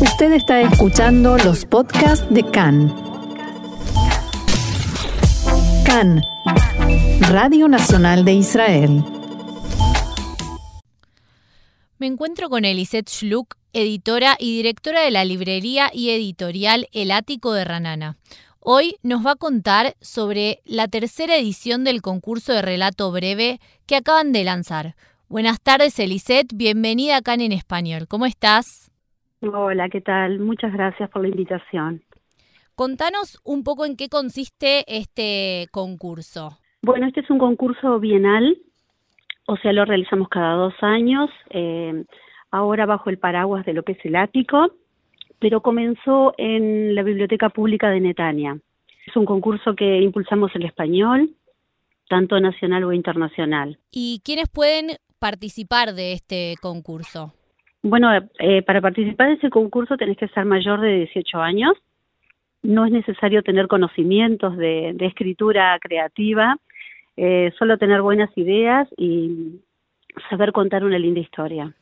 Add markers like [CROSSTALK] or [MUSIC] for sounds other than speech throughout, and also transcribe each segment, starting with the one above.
Usted está escuchando los podcasts de CAN. CAN, Radio Nacional de Israel. Me encuentro con Elisette Schluk, editora y directora de la librería y editorial El Ático de Ranana. Hoy nos va a contar sobre la tercera edición del concurso de relato breve que acaban de lanzar. Buenas tardes, Elisette. Bienvenida acá en Español. ¿Cómo estás? Hola, ¿qué tal? Muchas gracias por la invitación. Contanos un poco en qué consiste este concurso. Bueno, este es un concurso bienal, o sea, lo realizamos cada dos años, eh, ahora bajo el paraguas de lo que es el ático pero comenzó en la Biblioteca Pública de Netania. Es un concurso que impulsamos el español, tanto nacional o internacional. ¿Y quiénes pueden participar de este concurso? Bueno, eh, para participar de ese concurso tenés que ser mayor de 18 años. No es necesario tener conocimientos de, escritura creativa, eh, solo tener buenas ideas y saber contar una linda historia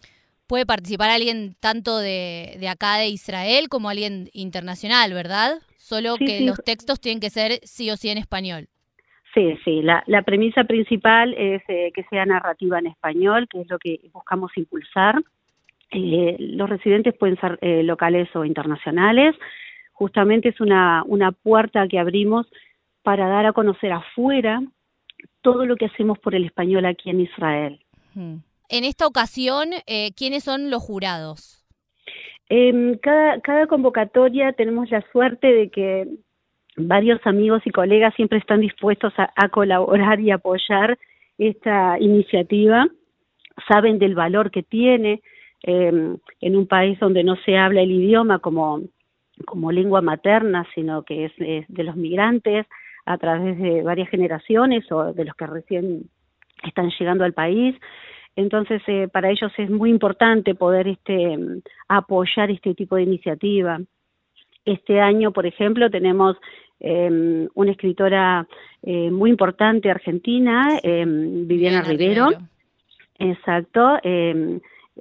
puede participar alguien tanto de, de, acá de Israel como alguien internacional, ¿verdad? Solo que los textos tienen que ser sí o sí en español. Sí, sí, la, la premisa principal es eh, que sea narrativa en español, que es lo que buscamos impulsar. Eh, los residentes pueden ser eh, locales o internacionales. Justamente es una, una puerta que abrimos para dar a conocer afuera todo lo que hacemos por el español aquí en Israel. En esta ocasión, eh, ¿quiénes son los jurados? En cada, cada convocatoria tenemos la suerte de que varios amigos y colegas siempre están dispuestos a, colaborar y apoyar esta iniciativa, saben del valor que tiene em, en un país donde no se habla el idioma como, como lengua materna, sino que es, de los migrantes a través de varias generaciones o de los que recién están llegando al país. Entonces, eh, para ellos es muy importante poder este, apoyar este tipo de iniciativa. Este año, por ejemplo, tenemos em, una escritora eh, muy importante argentina, em, Viviana, Rivero. Exacto.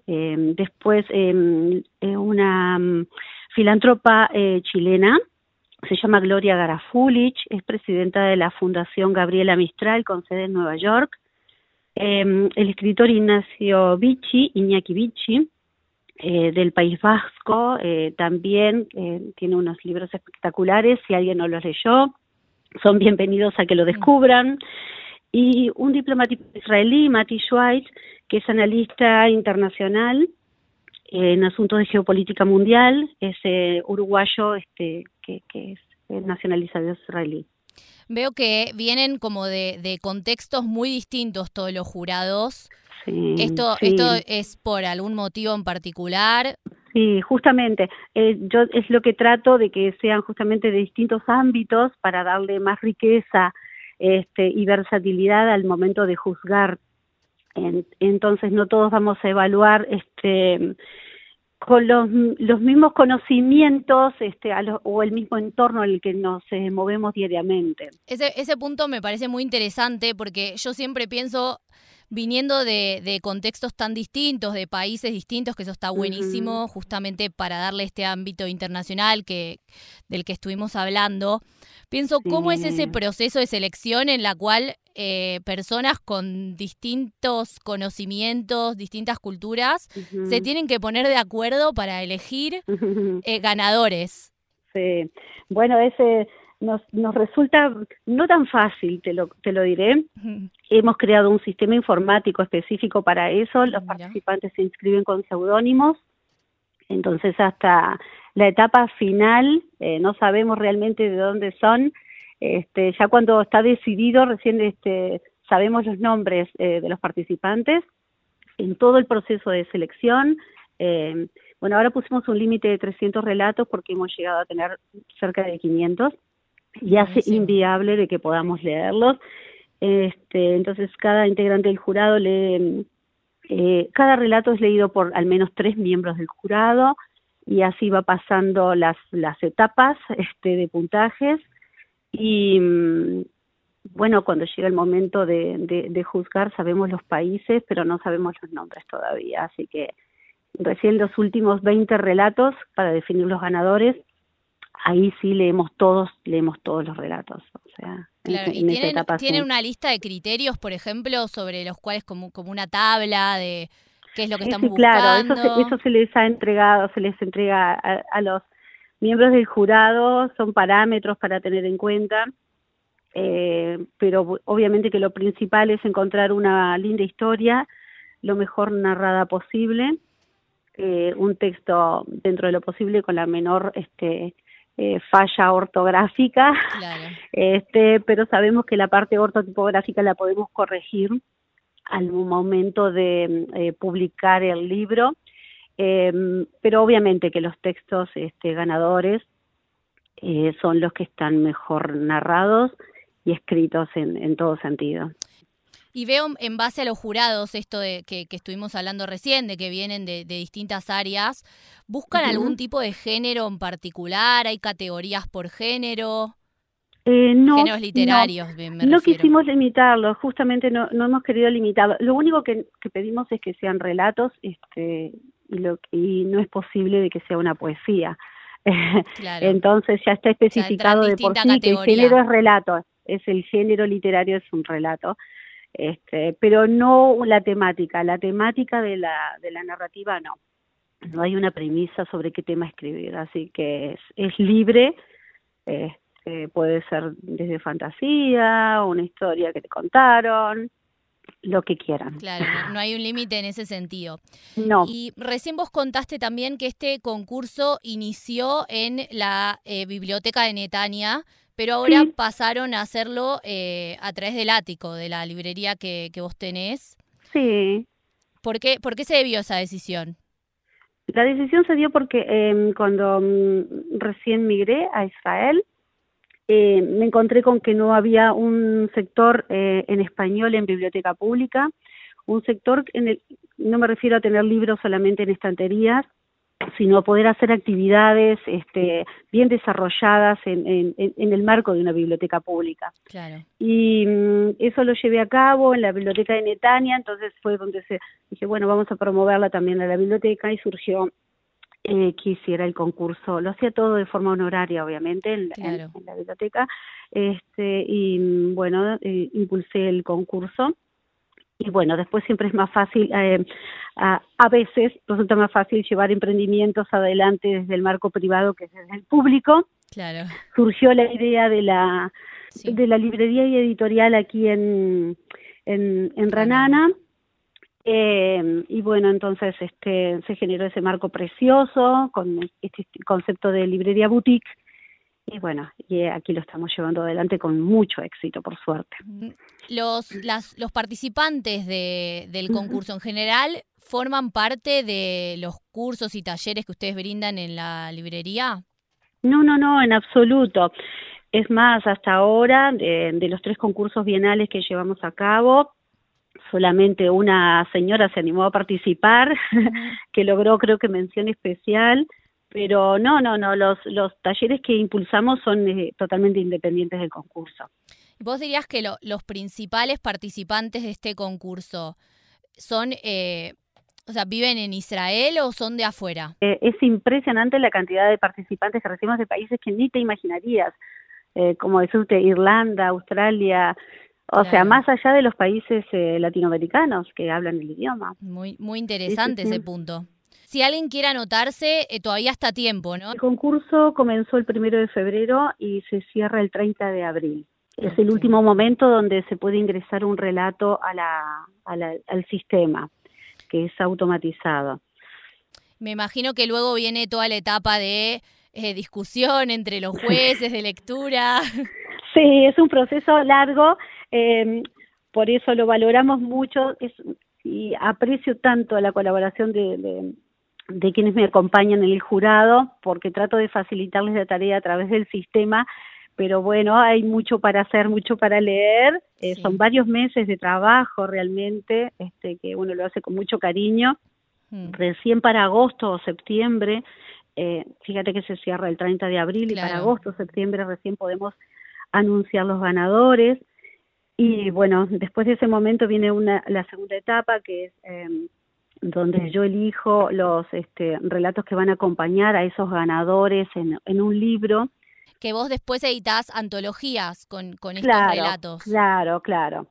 Em, después, una filántropa eh, chilena, se llama Gloria Garafulich, es presidenta de la Fundación Gabriela Mistral con sede en Nueva York. Em, el escritor Ignacio Vicci, Iñaki Vicci, eh, del País Vasco, eh, también eh, tiene unos libros espectaculares, si alguien no los leyó, son bienvenidos a que lo descubran. Y un diplomático israelí, Mati Schweitz, que es analista internacional en asuntos de geopolítica mundial, es uruguayo este, que, que es nacionalizado israelí. Veo que vienen como de, contextos muy distintos todos los jurados. esto, ¿Esto es por algún motivo en particular? Sí, justamente. Eh, yo es lo que trato de que sean justamente de distintos ámbitos para darle más riqueza este, y versatilidad al momento de juzgar. Entonces no todos vamos a evaluar este con los, los mismos conocimientos este, o el mismo entorno en el que nos eh, movemos diariamente. Ese, ese punto me parece muy interesante porque yo siempre pienso, viniendo de, de contextos tan distintos, de países distintos, que eso está buenísimo, justamente para darle este ámbito internacional que, del que estuvimos hablando, pienso cómo es ese proceso de selección en la cual eh, personas con distintos conocimientos, distintas culturas, se tienen que poner de acuerdo para elegir eh, ganadores. Sí, bueno, ese nos, nos resulta no tan fácil, te lo, te lo diré. Hemos creado un sistema informático específico para eso, los participantes se inscriben con seudónimos, entonces hasta la etapa final eh, no sabemos realmente de dónde son, este, ya cuando está decidido, recién este, sabemos los nombres eh, de los participantes en todo el proceso de selección. Eh, bueno, ahora pusimos un límite de 300 relatos porque hemos llegado a tener cerca de 500 y hace inviable de que podamos leerlos. Este, entonces, cada integrante del jurado lee, eh, cada relato es leído por al menos tres miembros del jurado y así va pasando las, las etapas este, de puntajes. Y mm, bueno, cuando llega el momento de, de, juzgar sabemos los países, pero no sabemos los nombres todavía, así que recién los últimos 20 relatos para definir los ganadores, ahí sí leemos todos, leemos todos los relatos. O sea, claro, ¿y tienen, una lista de criterios, por ejemplo, sobre los cuales como, como una tabla de qué es lo que estamos claro, buscando? Claro, eso, eso se les ha entregado, se les entrega a, los miembros del jurado, son parámetros para tener en cuenta. Eh, pero obviamente que lo principal es encontrar una linda historia, lo mejor narrada posible, eh, un texto dentro de lo posible con la menor este, eh, falla ortográfica, [LAUGHS] este, pero sabemos que la parte ortotipográfica la podemos corregir al momento de eh, publicar el libro, em, pero obviamente que los textos este, ganadores eh, son los que están mejor narrados y escritos en, en todo sentido. Y veo en base a los jurados, esto de que, estuvimos hablando recién, de que vienen de, distintas áreas, ¿buscan algún tipo de género en particular? ¿Hay categorías por género? Eh, no, Géneros literarios, no, no quisimos limitarlo, justamente no, no hemos querido limitarlo. Lo único que, pedimos es que sean relatos este, y, lo, y no es posible de que sea una poesía. [LAUGHS] Entonces ya está especificado de por sí que el género es relato, es el género literario es un relato este, pero no la temática, la temática de la, de la narrativa no. No hay una premisa sobre qué tema escribir, así que es, es libre, este, puede ser desde fantasía, una historia que te contaron, lo que quieran. Claro, no, hay un límite en ese sentido. No. Y recién vos contaste también que este concurso inició en la eh, biblioteca de Netania, pero ahora pasaron a hacerlo eh, a través del ático, de la librería que, que vos tenés. Sí. ¿Por qué, ¿Por qué se debió esa decisión? La decisión se dio porque eh, cuando mm, recién migré a Israel, eh, me encontré con que no había un sector eh, en español en biblioteca pública, un sector en el, no me refiero a tener libros solamente en estanterías, sino poder hacer actividades este, bien desarrolladas en, en, el marco de una biblioteca pública. Claro. Y mm, eso lo llevé a cabo en la biblioteca de Netania, entonces fue donde se dije, bueno, vamos a promoverla también a la biblioteca y surgió eh, que hiciera el concurso. Lo hacía todo de forma honoraria, obviamente, en, la biblioteca. Este, y mm, bueno, eh, impulsé el concurso y bueno, después siempre es más fácil, eh, a, a, veces resulta más fácil llevar emprendimientos adelante desde el marco privado que desde el público. Claro. Surgió la idea de la, de la librería y editorial aquí en, en, en Ranana. Eh, y bueno, entonces este se generó ese marco precioso con este concepto de librería boutique y bueno, y aquí lo estamos llevando adelante con mucho éxito, por suerte. Los, las, los participantes de, del concurso en general forman parte de los cursos y talleres que ustedes brindan en la librería. No, no, no, en absoluto. Es más, hasta ahora, de, de los tres concursos bienales que llevamos a cabo, solamente una señora se animó a participar, [LAUGHS] que logró creo que mención especial pero no, no, no, los, los talleres que impulsamos son eh, totalmente independientes del concurso. ¿Vos dirías que los principales participantes de este concurso son, eh, o sea, viven en Israel o son de afuera? Eh, es impresionante la cantidad de participantes que recibimos de países que ni te imaginarías, como decirte Irlanda, Australia, o sea, más allá de los países latinoamericanos que hablan el idioma. Muy, muy interesante ese punto. Si alguien quiere anotarse, eh, todavía está tiempo, ¿no? El concurso comenzó el primero de febrero y se cierra el 30 de abril. Es el último momento donde se puede ingresar un relato a la, al sistema, que es automatizado. Me imagino que luego viene toda la etapa de eh, discusión entre los jueces, de lectura. [LAUGHS] Sí, es un proceso largo, eh, por eso lo valoramos mucho y aprecio tanto la colaboración de, de quienes me acompañan en el jurado, porque trato de facilitarles la tarea a través del sistema, pero bueno, hay mucho para hacer, mucho para leer, eh, son varios meses de trabajo realmente, este, que uno lo hace con mucho cariño. Mm. Recién para agosto o septiembre, eh, fíjate que se cierra el 30 de abril y para agosto o septiembre recién podemos anunciar los ganadores. Y bueno, después de ese momento viene una, la segunda etapa que es... Eh, donde yo elijo los este, relatos que van a acompañar a esos ganadores en, en un libro. Que vos después editás antologías con, con estos relatos. Claro, claro.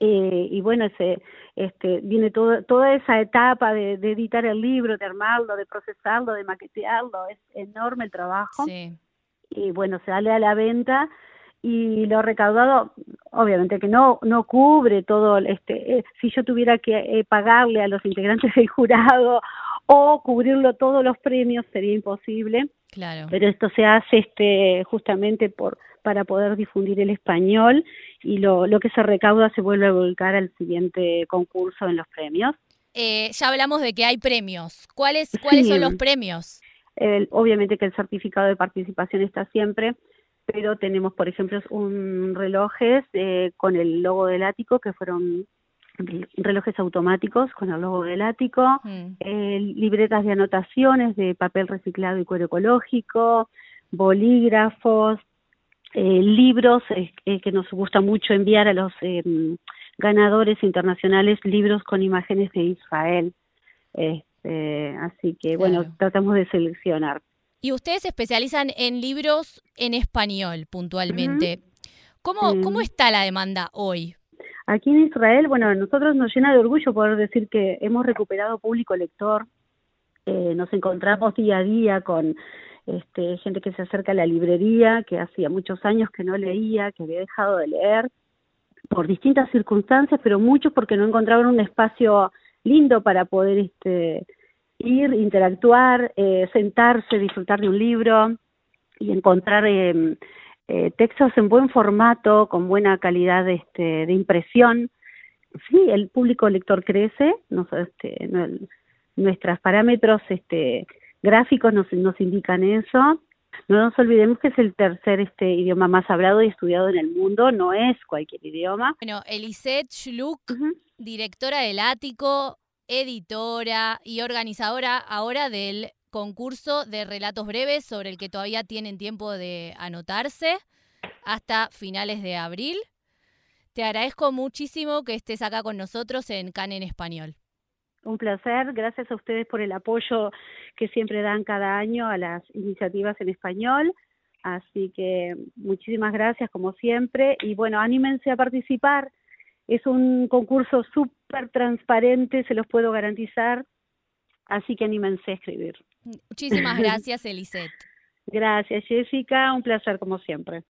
Eh, y bueno, ese, este, viene todo, toda esa etapa de, de editar el libro, de armarlo, de procesarlo, de maquetearlo, es enorme el trabajo. Sí. y bueno, se sale a la venta y lo recaudado obviamente que no no cubre todo este eh, si yo tuviera que eh, pagarle a los integrantes [LAUGHS] del jurado o cubrirlo todos los premios sería imposible Claro. pero esto se hace este justamente por para poder difundir el español y lo, lo que se recauda se vuelve a volcar al siguiente concurso en los premios Eh, ya hablamos de que hay premios. ¿Cuáles, cuáles son los premios? El- obviamente que el certificado de participación está siempre, pero tenemos, por ejemplo, un relojes eh, con el logo del ático, que fueron re- relojes automáticos con el logo del ático, Mm. eh, libretas de anotaciones de papel reciclado y cuero ecológico, bolígrafos, eh, libros eh, eh, que nos gusta mucho enviar a los ganadores internacionales, libros con imágenes de Israel. Este, así que, bueno, Claro. tratamos de seleccionar. Y ustedes se especializan en libros en español puntualmente. ¿Cómo, ¿Cómo Mm. está la demanda hoy? Aquí en Israel, bueno, a nosotros nos llena de orgullo poder decir que hemos recuperado público lector. Eh, nos encontramos día a día con este, gente que se acerca a la librería, que hacía muchos años que no leía, que había dejado de leer por distintas circunstancias, pero muchos porque no encontraban un espacio lindo para poder este, ir, interactuar, eh, sentarse, disfrutar de un libro y encontrar eh, eh, textos en buen formato, con buena calidad este, de impresión. Sí, el público lector crece, nos, este, no- nuestros parámetros este, gráficos nos, nos indican eso. No nos olvidemos que es el tercer este, idioma más hablado y estudiado en el mundo, no es cualquier idioma. Bueno, Elisette Schluk, Ujú. directora del Ático, editora y organizadora ahora del concurso de relatos breves sobre el que todavía tienen tiempo de anotarse hasta finales de abril. Te agradezco muchísimo que estés acá con nosotros en CAN en Español. Un placer, gracias a ustedes por el apoyo que siempre dan cada año a las iniciativas en español. Así que muchísimas gracias como siempre y bueno, anímense a participar. Es un concurso súper transparente, se los puedo garantizar. Así que anímense a escribir. Muchísimas [LAUGHS] gracias, Elisette. Gracias Jessica, un placer como siempre.